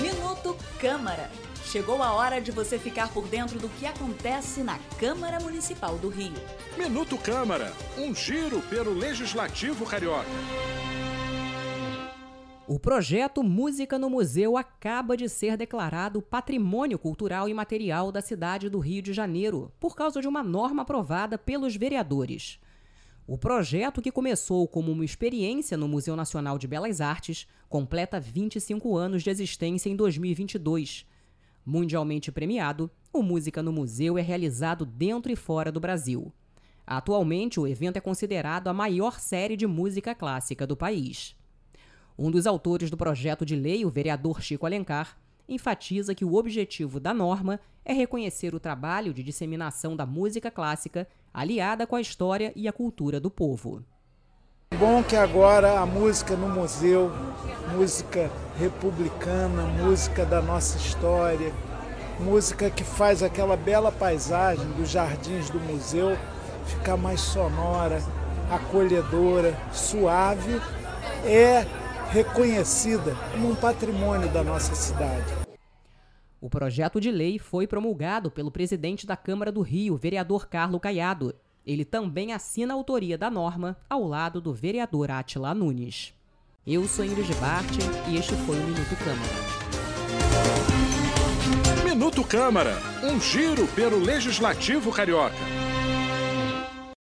Minuto Câmara. Chegou a hora de você ficar por dentro do que acontece na Câmara Municipal do Rio. Minuto Câmara, um giro pelo Legislativo Carioca. O projeto Música no Museu acaba de ser declarado Patrimônio Cultural e Material da cidade do Rio de Janeiro, por causa de uma norma aprovada pelos vereadores. O projeto, que começou como uma experiência no Museu Nacional de Belas Artes, completa 25 anos de existência em 2022. Mundialmente premiado, o Música no Museu é realizado dentro e fora do Brasil. Atualmente, o evento é considerado a maior série de música clássica do país. Um dos autores do projeto de lei, o vereador Chico Alencar, enfatiza que o objetivo da norma é reconhecer o trabalho de disseminação da música clássica aliada com a história e a cultura do povo. Bom que agora a música no museu, música republicana, música da nossa história, música que faz aquela bela paisagem dos jardins do museu ficar mais sonora, acolhedora, suave, é reconhecida como um patrimônio da nossa cidade. O projeto de lei foi promulgado pelo presidente da Câmara do Rio, vereador Carlo Caiado. Ele também assina a autoria da norma ao lado do vereador Atila Nunes. Eu sou Ingrid Bart e este foi o Minuto Câmara. Minuto Câmara, um giro pelo Legislativo Carioca.